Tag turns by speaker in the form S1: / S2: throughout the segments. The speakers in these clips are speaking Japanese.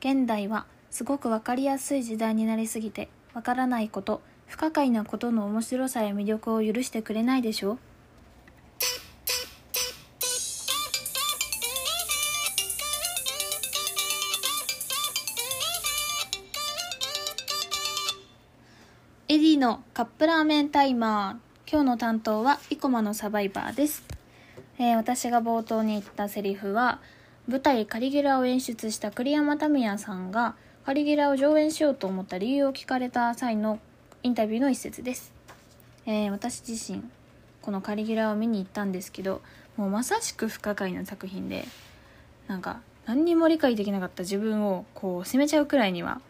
S1: 現代はすごくわかりやすい時代になりすぎてわからないこと不可解なことの面白さや魅力を許してくれないでしょう。エディのカップラーメンタイマー。今日の担当は生駒のサバイバーです、えー私が冒頭に言ったセリフは舞台カリギュラを演出した栗山民也さんがカリギュラを上演しようと思った理由を聞かれた際のインタビューの一節です、えー私自身このカリギュラを見に行ったんですけどもうまさしく不可解な作品でなんか何にも理解できなかった自分をこう責めちゃうくらいには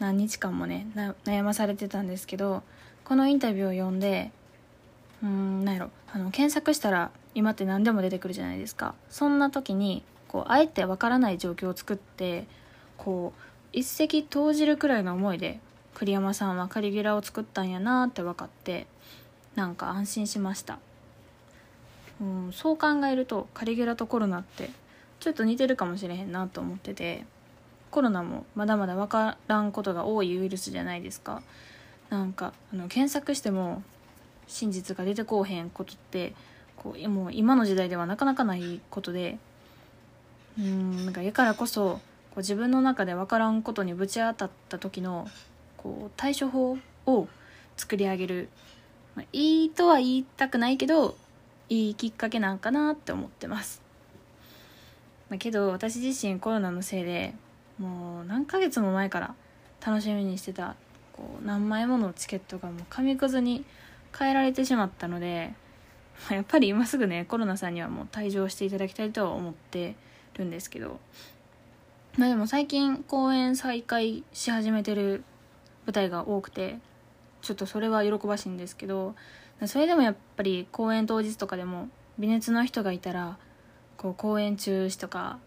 S1: 何日間もね悩まされてたんですけどこのインタビューを読んでうーんなんやろあの検索したら今って何でも出てくるじゃないですか。そんな時にこうあえてわからない状況を作ってこう一石投じるくらいの思いで栗山さんはカリギュラを作ったんやなって分かってなんか安心しました。うんそう考えるとカリギュラとコロナってちょっと似てるかもしれへんなと思っててコロナもまだまだ分からんことが多いウイルスじゃないですか。なんかあの検索しても真実が出てこうへんことってこうもう今の時代ではなかなかないことでうんなんかやからこそこう自分の中で分からんことにぶち当たった時のこう対処法を作り上げる、まあ、いいとは言いたくないけどいいきっかけなんかなって思ってます、ま、けど私自身コロナのせいでもう何ヶ月も前から楽しみにしてたこう何枚ものチケットがもう紙くずに変えられてしまったので、まあやっぱり今すぐねコロナさんにはもう退場していただきたいとは思ってるんですけどまあでも最近公演再開し始めてる舞台が多くてちょっとそれは喜ばしいんですけどそれでもやっぱり公演当日とかでも微熱の人がいたらこう公演中止とか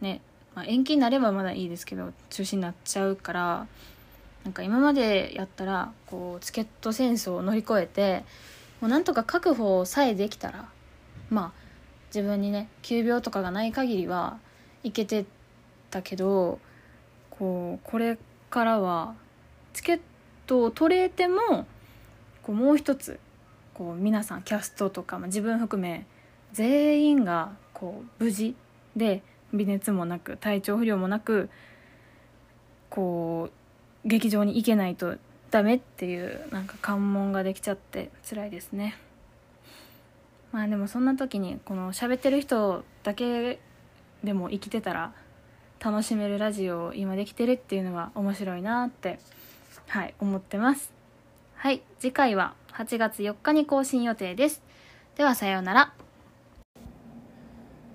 S1: ね、まあ、延期になればまだいいですけど中止になっちゃうからなんか今までやったらこうチケット戦争を乗り越えてもうなんとか確保さえできたらまあ自分にね急病とかがない限りはいけてたけどこうこれからはチケットを取れてもこうもう一つこう皆さんキャストとか、まあ、自分含め全員がこう無事で微熱もなく体調不良もなくこう劇場に行けないとダメっていうなんか関門ができちゃって辛いですね。まあでもそんな時にこの喋ってる人だけでも生きてたら楽しめるラジオを今できてるっていうのは面白いなってはい思ってます。はい次回は8月4日に更新予定です。ではさようなら。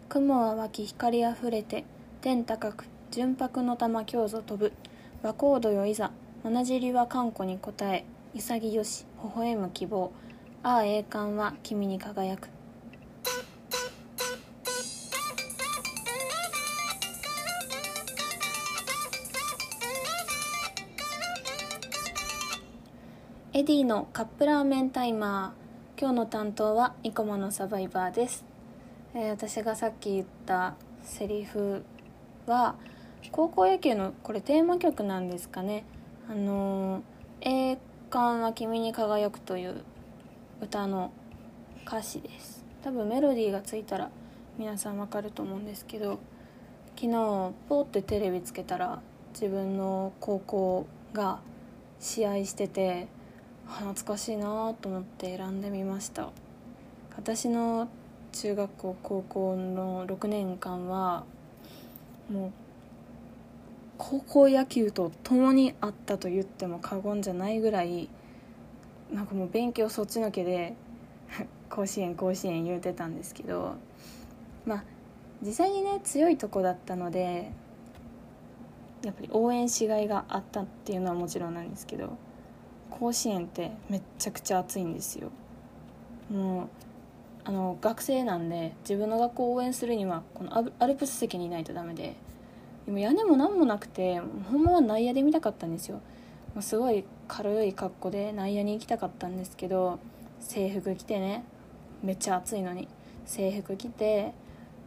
S1: 雲は湧き光あふれて天高く純白の玉京ぞ飛ぶ。和コードよいざ七尻は看護に答え潔し微笑む希望。ああ栄冠は君に輝く。エディのカップラーメンタイマー。今日の担当は生駒のサバイバーです、えー私がさっき言ったセリフは高校野球のこれテーマ曲なんですかね。あのー栄冠は君に輝く」という歌の歌詞です。多分メロディーがついたら皆さんわかると思うんですけど昨日ポーってテレビつけたら自分の高校が試合してて懐かしいなと思って選んでみました。私の中学校高校の6年間はもう高校野球と共にあったと言っても過言じゃないぐらいなんかもう勉強そっちのけで 甲子園甲子園言うてたんですけどまあ実際にね強いとこだったのでやっぱり応援しがいがあったっていうのはもちろんなんですけど甲子園ってめちゃくちゃ暑いんですよ。もうあの学生なんで自分の学校を応援するにはこのアルプス席にいないとダメででも屋根も何もなくてほんまは内野で見たかったんですよ。もうすごい軽い格好で内野に行きたかったんですけど制服着てねめっちゃ暑いのに制服着て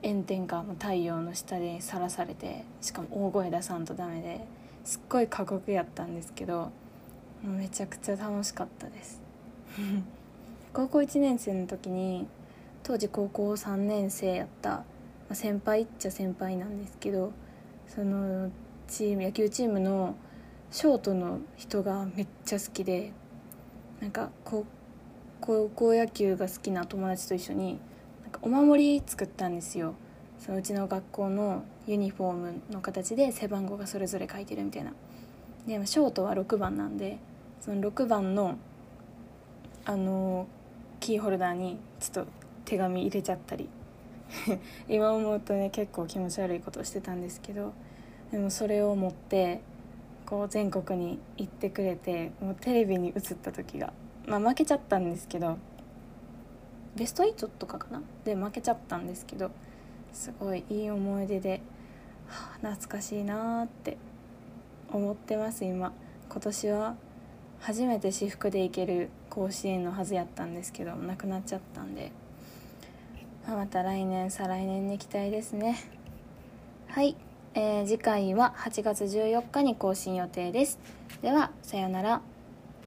S1: 炎天下の太陽の下でさらされてしかも大声出さんとダメですっごい過酷やったんですけどもうめちゃくちゃ楽しかったです。高校1年生の時に当時高校3年生やった、ま、先輩っちゃ先輩なんですけどそのチーム野球チームのショートの人がめっちゃ好きでなんか高校野球が好きな友達と一緒になんかお守り作ったんですよ。そのうちの学校のユニフォームの形で背番号がそれぞれ書いてるみたいな。でショートは6番なんでその6番のあのキーホルダーにちょっと手紙入れちゃったり。今思うとね結構気持ち悪いことをしてたんですけどでもそれを持ってこう全国に行ってくれてもうテレビに映った時がまあ負けちゃったんですけどベスト8とかかな？で負けちゃったんですけどすごいいい思い出で、はあ、懐かしいなって思ってます今。今年は初めて私服で行ける甲子園のはずやったんですけどなくなっちゃったんで、まあ、また来年再来年に行きたいですね。はい、えー、次回は8月14日に更新予定です。ではさようなら。